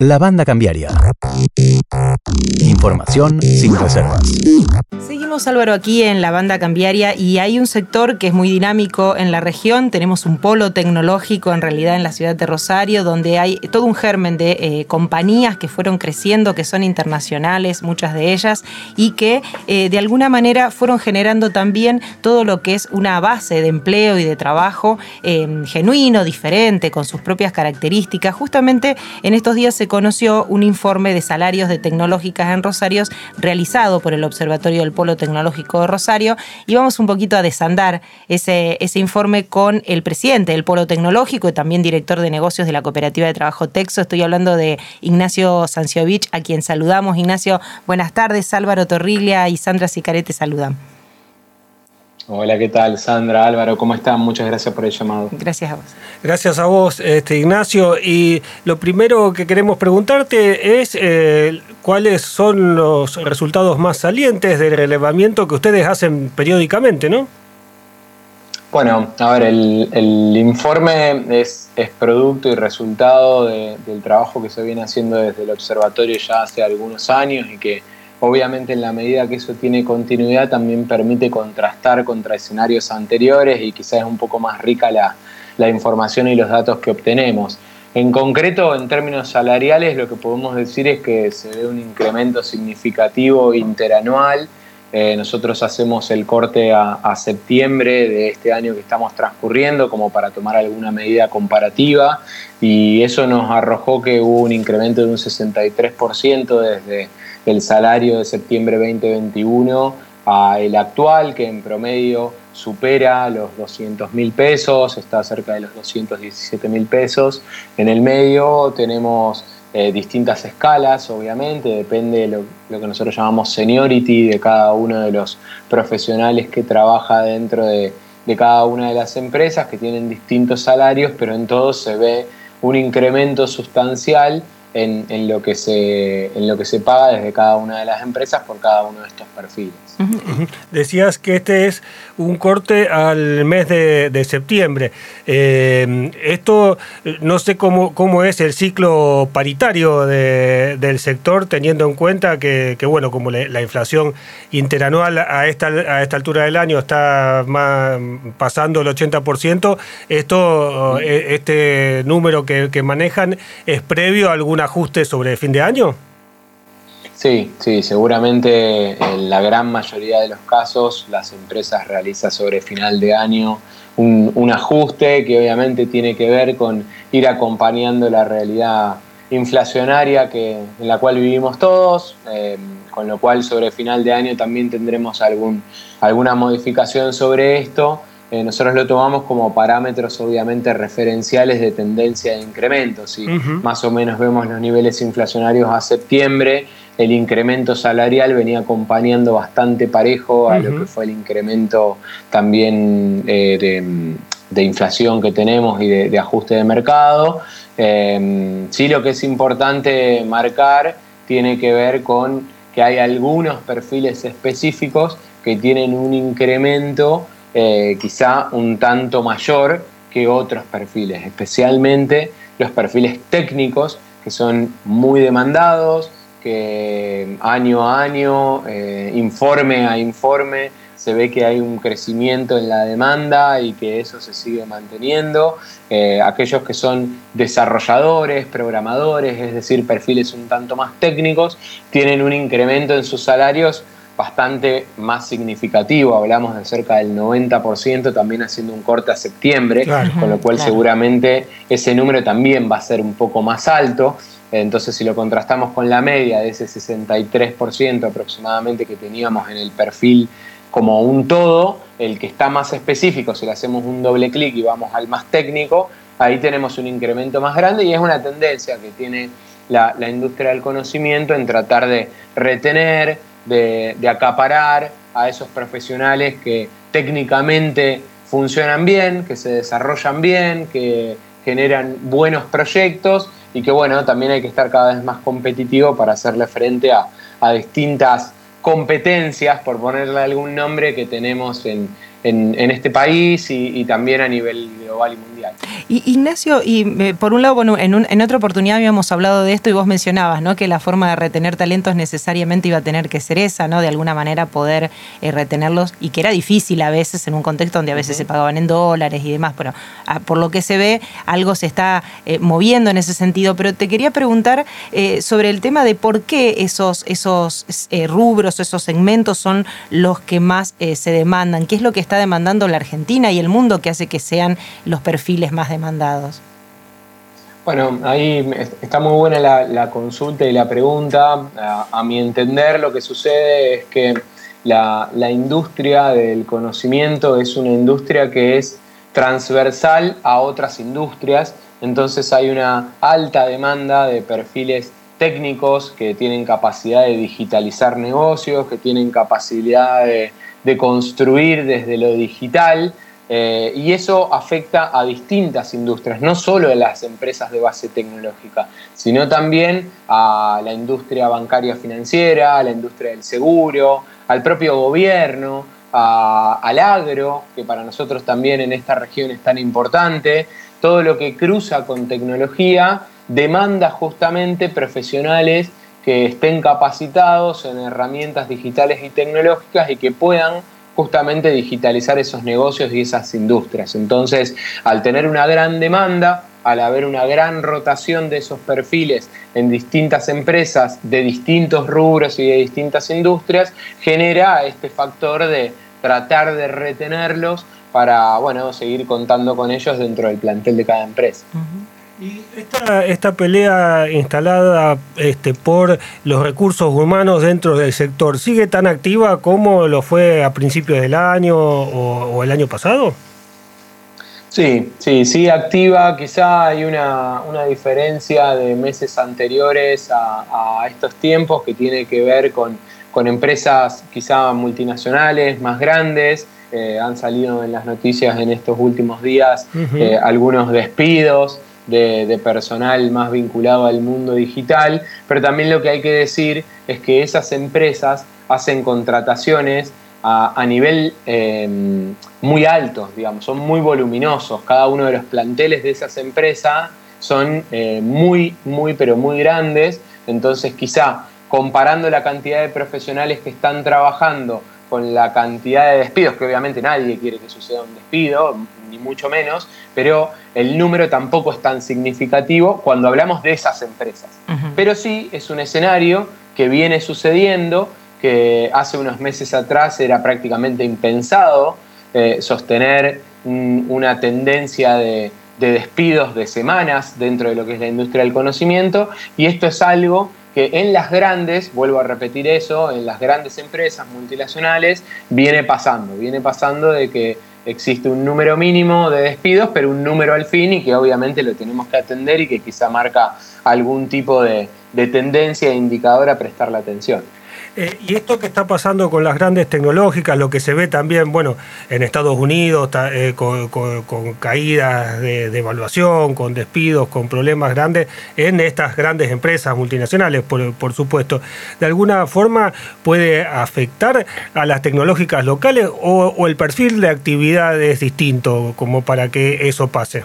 La banda cambiaria. Información sin reservas. Seguimos Álvaro aquí en la banda cambiaria y hay un sector que es muy dinámico en la región. Tenemos un polo tecnológico en realidad en la ciudad de Rosario donde hay todo un germen de eh, compañías que fueron creciendo, que son internacionales, muchas de ellas, y que eh, de alguna manera fueron generando también todo lo que es una base de empleo y de trabajo eh, genuino, diferente, con sus propias características. Justamente en estos días se conoció un informe de salarios de tecnológicas en Rosario realizado por el Observatorio del Polo Tecnológico de Rosario y vamos un poquito a desandar ese, ese informe con el presidente del Polo Tecnológico y también director de negocios de la Cooperativa de Trabajo Texo. Estoy hablando de Ignacio Sanciovich, a quien saludamos. Ignacio, buenas tardes. Álvaro Torriglia y Sandra Sicarete saludan. Hola, ¿qué tal? Sandra, Álvaro, ¿cómo están? Muchas gracias por el llamado. Gracias a vos. Gracias a vos, este, Ignacio. Y lo primero que queremos preguntarte es eh, cuáles son los resultados más salientes del relevamiento que ustedes hacen periódicamente, ¿no? Bueno, a ver, el, informe es, producto y resultado del trabajo que se viene haciendo desde el observatorio ya hace algunos años y que Obviamente en la medida que eso tiene continuidad también permite contrastar contra escenarios anteriores y quizás es un poco más rica la, información y los datos que obtenemos. En concreto, en términos salariales, lo que podemos decir es que se ve un incremento significativo interanual. Eh, nosotros hacemos el corte a, a, septiembre de este año que estamos transcurriendo como para tomar alguna medida comparativa y eso nos arrojó que hubo un incremento de un 63% desde el salario de septiembre 2021 a el actual, que en promedio supera los 200 mil pesos, está cerca de los 217 mil pesos. En el medio tenemos eh, distintas escalas, obviamente, depende de lo, que nosotros llamamos seniority de cada uno de los profesionales que trabaja dentro de, de cada una de las empresas, que tienen distintos salarios, pero en todo se ve un incremento sustancial en, lo que se, en lo que se paga desde cada una de las empresas por cada uno de estos perfiles. Decías que este es un corte al mes de, septiembre. Eh, esto no sé cómo, cómo es el ciclo paritario del sector, teniendo en cuenta que, bueno, como la, inflación interanual a esta, a esta altura del año está más, pasando el 80%, esto, eh, este número que, que manejan es previo a alguna ajuste sobre fin de año? Sí, sí, seguramente en la gran mayoría de los casos las empresas realizan sobre final de año un, ajuste que obviamente tiene que ver con ir acompañando la realidad inflacionaria que, en la cual vivimos todos, eh, con lo cual sobre final de año también tendremos algún, alguna modificación sobre esto eh, nosotros lo tomamos como parámetros obviamente referenciales de tendencia de incremento. Si más o menos vemos los niveles inflacionarios a septiembre, el incremento salarial venía acompañando bastante parejo a lo que fue el incremento también eh, de, inflación que tenemos y de, ajuste de mercado. Eh, sí lo que es importante marcar tiene que ver con que hay algunos perfiles específicos que tienen un incremento eh, quizá un tanto mayor que otros perfiles, especialmente los perfiles técnicos que son muy demandados, que año a año, eh, informe a informe, se ve que hay un crecimiento en la demanda y que eso se sigue manteniendo. Eh, aquellos que son desarrolladores, programadores, es decir, perfiles un tanto más técnicos, tienen un incremento en sus salarios bastante más significativo, hablamos de cerca del 90% también haciendo un corte a septiembre, con lo cual seguramente ese número también va a ser un poco más alto. Entonces, si lo contrastamos con la media de ese 63% aproximadamente que teníamos en el perfil como un todo, el que está más específico, si le hacemos un doble clic y vamos al más técnico, ahí tenemos un incremento más grande y es una tendencia que tiene la, la industria del conocimiento en tratar de retener, de, acaparar a esos profesionales que técnicamente funcionan bien, que se desarrollan bien, que generan buenos proyectos y que bueno, también hay que estar cada vez más competitivo para hacerle frente a, distintas competencias, por ponerle algún nombre, que tenemos en, este país y, y también a nivel global y mundial. Y, Ignacio, y eh, por un lado, bueno, en, en, otra oportunidad habíamos hablado de esto y vos mencionabas, ¿no? Que la forma de retener talentos necesariamente iba a tener que ser esa, ¿no? De alguna manera poder eh, retenerlos y que era difícil a veces en un contexto donde a veces se pagaban en dólares y demás. Pero ah, por lo que se ve, algo se está eh, moviendo en ese sentido. Pero te quería preguntar sobre el tema de por qué esos, esos rubros, esos segmentos son los que más se demandan. ¿Qué es lo que está demandando la Argentina y el mundo que hace que sean los perfiles más demandados? Bueno, ahí está muy buena la, consulta y la pregunta. A, mi entender, lo que sucede es que la, industria del conocimiento es una industria que es transversal a otras industrias, entonces hay una alta demanda de perfiles técnicos que tienen capacidad de digitalizar negocios, que tienen capacidad de construir desde lo digital eh, y eso afecta a distintas industrias, no solo a las empresas de base tecnológica, sino también a la industria bancaria financiera, a la industria del seguro, al propio gobierno, al agro, que para nosotros también en esta región es tan importante. Todo lo que cruza con tecnología demanda justamente profesionales que estén capacitados en herramientas digitales y tecnológicas y que puedan justamente digitalizar esos negocios y esas industrias. Entonces, al tener una gran demanda, al haber una gran rotación de esos perfiles en distintas empresas de distintos rubros y de distintas industrias, genera este factor de tratar de retenerlos para bueno, seguir contando con ellos dentro del plantel de cada empresa. Y esta, esta pelea instalada este, por los recursos humanos dentro del sector, ¿sigue tan activa como lo fue a principios del año o, el año pasado? Sí, sí, sigue activa. Quizá hay una, diferencia de meses anteriores a, estos tiempos que tiene que ver con, empresas quizá multinacionales más grandes. Eh, han salido en las noticias en estos últimos días eh, algunos despidos de, personal más vinculado al mundo digital, pero también lo que hay que decir es que esas empresas hacen contrataciones a, nivel em, muy alto, digamos, son muy voluminosos. Cada uno de los planteles de esas empresas son eh, muy, muy, pero muy grandes. Entonces, quizá comparando la cantidad de profesionales que están trabajando con la cantidad de despidos, que obviamente nadie quiere que suceda un despido, ni mucho menos, pero el número tampoco es tan significativo cuando hablamos de esas empresas. Pero sí es un escenario que viene sucediendo, que hace unos meses atrás era prácticamente impensado eh, sostener una tendencia de, de despidos de semanas dentro de lo que es la industria del conocimiento, y esto es algo que en las grandes, vuelvo a repetir eso, en las grandes empresas multinacionales viene pasando, viene pasando de que existe un número mínimo de despidos, pero un número al fin y que obviamente lo tenemos que atender y que quizá marca algún tipo de, de tendencia e indicador a prestarle atención. Eh, y esto que está pasando con las grandes tecnológicas, lo que se ve también, bueno, en Estados Unidos, eh, con, caídas de, evaluación, con despidos, con problemas grandes en estas grandes empresas multinacionales, por, supuesto, ¿de alguna forma puede afectar a las tecnológicas locales o, el perfil de actividad es distinto como para que eso pase?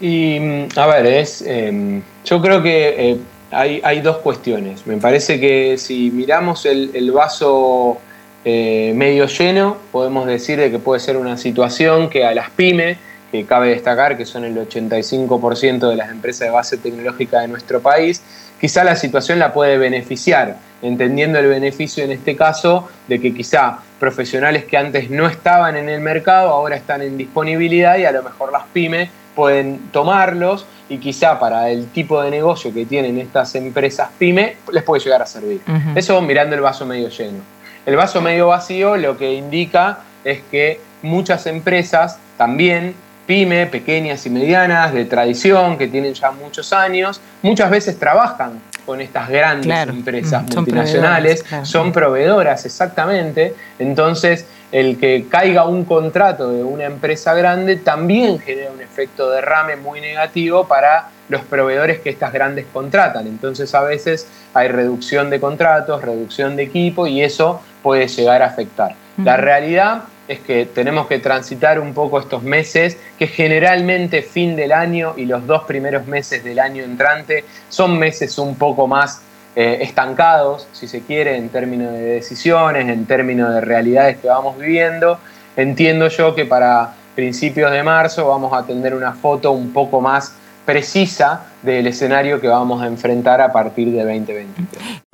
Y, mm, a ver, es, em, yo creo que eh, hay, dos cuestiones. Me parece que si miramos el, vaso eh, medio lleno, podemos decir de que puede ser una situación que a las pymes, que cabe destacar que son el 85% de las empresas de base tecnológica de nuestro país, quizá la situación la puede beneficiar, entendiendo el beneficio en este caso de que quizá profesionales que antes no estaban en el mercado ahora están en disponibilidad y a lo mejor las pymes pueden tomarlos y quizá para el tipo de negocio que tienen estas empresas pyme les puede llegar a servir. Eso mirando el vaso medio lleno. El vaso medio vacío lo que indica es que muchas empresas también pyme, pequeñas y medianas, de tradición, que tienen ya muchos años, muchas veces trabajan con estas grandes empresas multinacionales, son proveedoras exactamente, entonces el que caiga un contrato de una empresa grande también genera un efecto derrame muy negativo para los proveedores que estas grandes contratan. Entonces a veces hay reducción de contratos, reducción de equipo y eso puede llegar a afectar. La realidad es que tenemos que transitar un poco estos meses, que generalmente fin del año y los dos primeros meses del año entrante son meses un poco más eh, estancados, si se quiere, en términos de decisiones, en términos de realidades que vamos viviendo. Entiendo yo que para principios de marzo vamos a tener una foto un poco más precisa del escenario que vamos a enfrentar a partir de 2023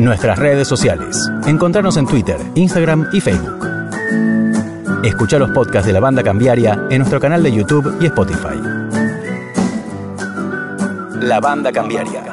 nuestras redes sociales. Encontrarnos en Twitter, Instagram y Facebook. Escucha los podcasts de la banda cambiaria en nuestro canal de YouTube y Spotify. La banda cambiaria.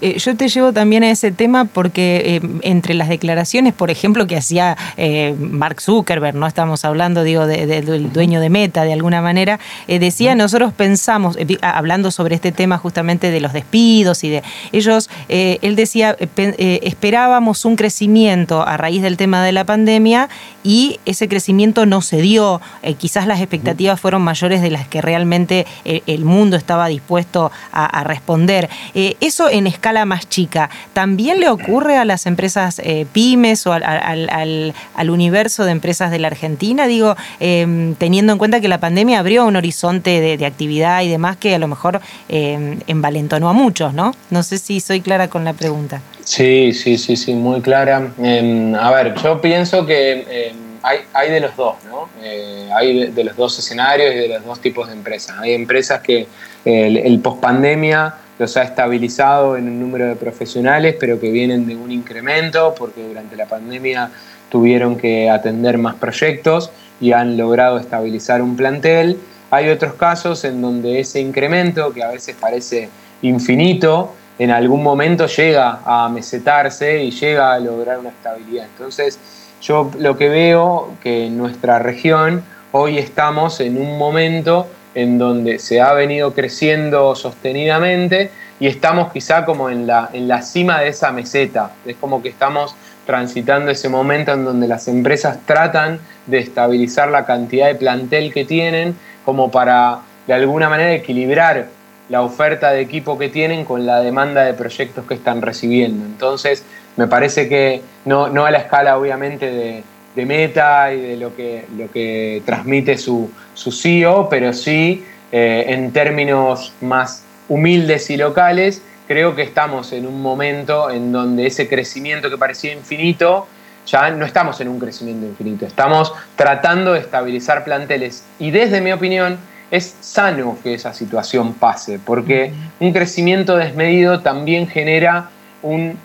Eh, yo te llevo también a ese tema porque eh, entre las declaraciones, por ejemplo, que hacía eh, Mark Zuckerberg, no estamos hablando, digo, del dueño de Meta de alguna manera, decía, nosotros pensamos, hablando sobre este tema justamente de los despidos y de ellos, él decía, esperábamos un crecimiento a raíz del tema de la pandemia y ese crecimiento no se dio, quizás las expectativas fueron mayores de las que realmente el mundo estaba dispuesto a, a responder. eso en escala más chica, ¿también le ocurre a las empresas eh, pymes o al, universo de empresas de la Argentina? Digo, em, teniendo en cuenta que la pandemia abrió un horizonte de, actividad y demás que a lo mejor em, envalentonó a muchos, ¿no? No sé si soy clara con la pregunta. Sí, sí, sí, sí, muy clara. Em, a ver, yo pienso que hay, de los dos, ¿no? Eh, hay de, los dos escenarios y de los dos tipos de empresas. Hay empresas que el, el pospandemia los ha estabilizado en un número de profesionales, pero que vienen de un incremento porque durante la pandemia tuvieron que atender más proyectos y han logrado estabilizar un plantel. Hay otros casos en donde ese incremento, que a veces parece infinito, en algún momento llega a mesetarse y llega a lograr una estabilidad. Entonces, yo lo que veo que en nuestra región hoy estamos en un momento en donde se ha venido creciendo sostenidamente y estamos quizá como en la, en la cima de esa meseta. Es como que estamos transitando ese momento en donde las empresas tratan de estabilizar la cantidad de plantel que tienen como para de alguna manera equilibrar la oferta de equipo que tienen con la demanda de proyectos que están recibiendo. Entonces, me parece que no, a la escala obviamente de, de meta y de lo que, lo que transmite su, su CEO, pero sí eh, en términos más humildes y locales, creo que estamos en un momento en donde ese crecimiento que parecía infinito, ya no estamos en un crecimiento infinito, estamos tratando de estabilizar planteles y desde mi opinión es sano que esa situación pase, porque un crecimiento desmedido también genera un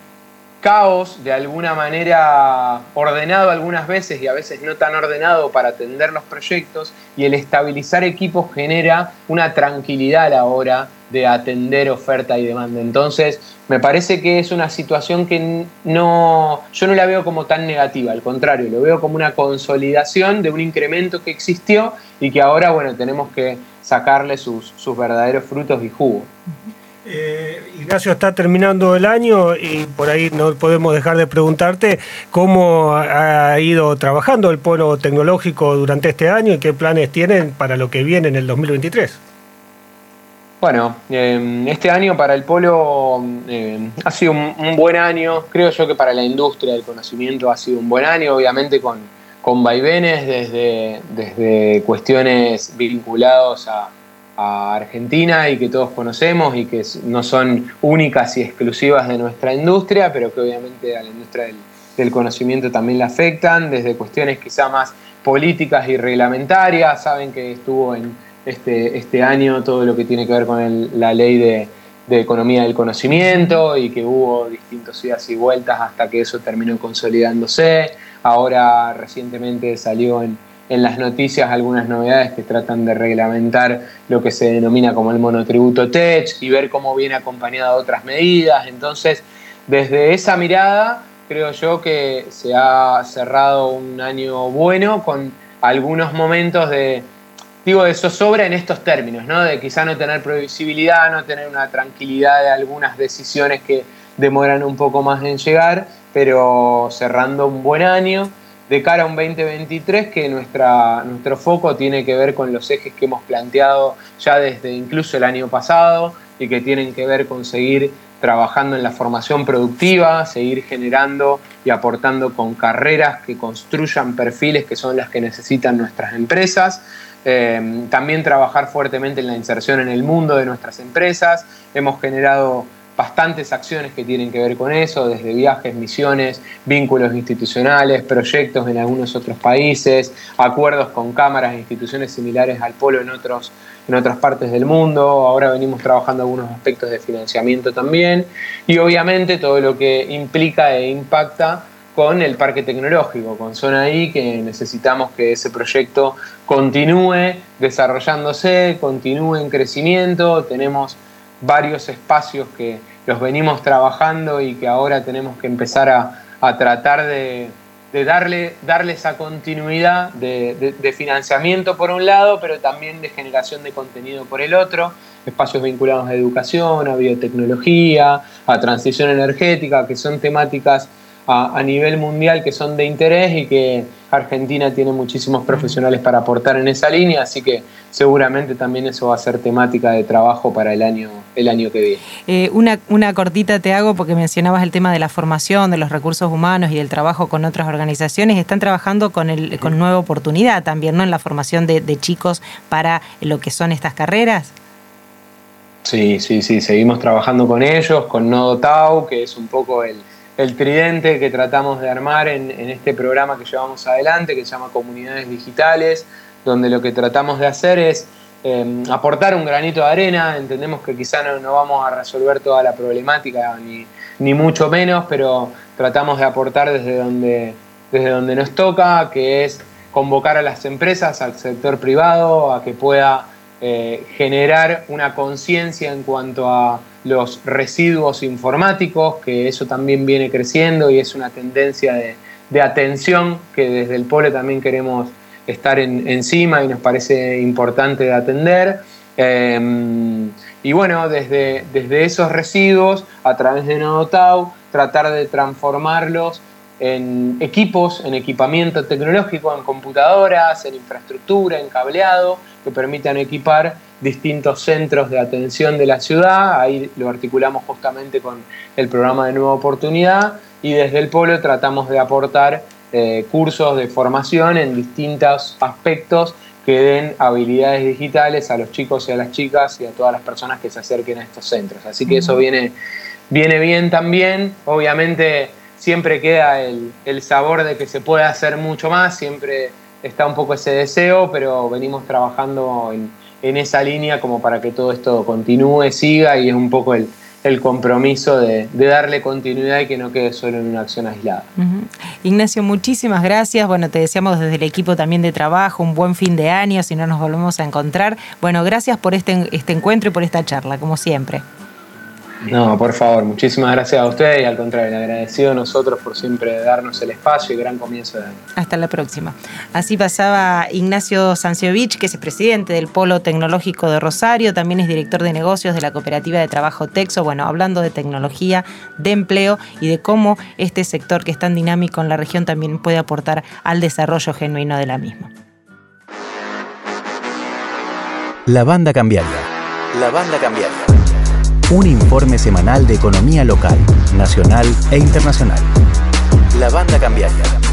caos de alguna manera ordenado algunas veces y a veces no tan ordenado para atender los proyectos y el estabilizar equipos genera una tranquilidad a la hora de atender oferta y demanda. Entonces, me parece que es una situación que no, yo no la veo como tan negativa, al contrario, lo veo como una consolidación de un incremento que existió y que ahora, bueno, tenemos que sacarle sus, sus verdaderos frutos y jugo. Eh, Ignacio, está terminando el año y por ahí no podemos dejar de preguntarte cómo ha ido trabajando el polo tecnológico durante este año y qué planes tienen para lo que viene en el 2023. Bueno, em, este año para el polo em, ha sido un, buen año, creo yo que para la industria del conocimiento ha sido un buen año, obviamente con, con vaivenes desde, desde cuestiones vinculadas a Argentina y que todos conocemos y que no son únicas y exclusivas de nuestra industria, pero que obviamente a la industria del, conocimiento también la afectan, desde cuestiones quizá más políticas y reglamentarias. Saben que estuvo en este, este año todo lo que tiene que ver con la ley de, de economía del conocimiento y que hubo distintos idas y vueltas hasta que eso terminó consolidándose. Ahora recientemente salió en en las noticias algunas novedades que tratan de reglamentar lo que se denomina como el monotributo TECH y ver cómo viene acompañada de otras medidas. Entonces, desde esa mirada, creo yo que se ha cerrado un año bueno con algunos momentos de, digo, de zozobra en estos términos, ¿no? De quizá no tener previsibilidad, no tener una tranquilidad de algunas decisiones que demoran un poco más en llegar, pero cerrando un buen año de cara a un 2023 que nuestra, nuestro foco tiene que ver con los ejes que hemos planteado ya desde incluso el año pasado, y que tienen que ver con seguir trabajando en la formación productiva, seguir generando y aportando con carreras que construyan perfiles que son las que necesitan nuestras empresas. Eh, también trabajar fuertemente en la inserción en el mundo de nuestras empresas. Hemos generado bastantes acciones que tienen que ver con eso, desde viajes, misiones, vínculos institucionales, proyectos en algunos otros países, acuerdos con cámaras e instituciones similares al polo en, otros, en otras partes del mundo. Ahora venimos trabajando algunos aspectos de financiamiento también y obviamente todo lo que implica e impacta con el parque tecnológico, con Zona I, que necesitamos que ese proyecto continúe desarrollándose, continúe en crecimiento. Tenemos varios espacios que los venimos trabajando y que ahora tenemos que empezar a, tratar de, darle, darle esa continuidad de, de, financiamiento por un lado, pero también de generación de contenido por el otro, espacios vinculados a educación, a biotecnología, a transición energética, que son temáticas a, nivel mundial que son de interés y que Argentina tiene muchísimos profesionales para aportar en esa línea, así que seguramente también eso va a ser temática de trabajo para el año, el año que viene. Eh, una, una cortita te hago porque mencionabas el tema de la formación, de los recursos humanos y del trabajo con otras organizaciones. Están trabajando con, el, con Nueva Oportunidad también, ¿no? En la formación de, de chicos para lo que son estas carreras. Sí, sí, sí, seguimos trabajando con ellos, con Nodo Tau, que es un poco el, el tridente que tratamos de armar en, este programa que llevamos adelante, que se llama Comunidades Digitales, donde lo que tratamos de hacer es eh, aportar un granito de arena. Entendemos que quizá no, vamos a resolver toda la problemática, ni, ni, mucho menos, pero tratamos de aportar desde donde, desde donde nos toca, que es convocar a las empresas, al sector privado, a que pueda eh, generar una conciencia en cuanto a los residuos informáticos, que eso también viene creciendo y es una tendencia de, atención que desde el Polo también queremos estar encima y nos parece importante de atender. Em, y bueno, desde, desde esos residuos, a través de Nodotau, tratar de transformarlos en equipos, en equipamiento tecnológico, en computadoras, en infraestructura, en cableado, que permitan equipar distintos centros de atención de la ciudad. Ahí lo articulamos justamente con el programa de Nueva Oportunidad y desde el Polo tratamos de aportar eh, cursos de formación en distintos aspectos que den habilidades digitales a los chicos y a las chicas y a todas las personas que se acerquen a estos centros. Así que eso viene, viene bien también. Obviamente siempre queda el, sabor de que se puede hacer mucho más, siempre está un poco ese deseo, pero venimos trabajando en, esa línea como para que todo esto continúe, siga y es un poco el, compromiso de, darle continuidad y que no quede solo en una acción aislada. Ignacio, muchísimas gracias. Bueno, te deseamos desde el equipo también de trabajo un buen fin de año, si no nos volvemos a encontrar. Bueno, gracias por este, este encuentro y por esta charla, como siempre. No, por favor, muchísimas gracias a ustedes y al contrario, agradecido a nosotros por siempre darnos el espacio y gran comienzo de año. Hasta la próxima. Así pasaba Ignacio Sanciovich, que es el presidente del Polo Tecnológico de Rosario, también es director de negocios de la Cooperativa de Trabajo Texo, bueno, hablando de tecnología, de empleo y de cómo este sector que es tan dinámico en la región también puede aportar al desarrollo genuino de la misma. La banda cambiaria. La banda cambiaria un informe semanal de economía local, nacional e internacional. La banda cambiaria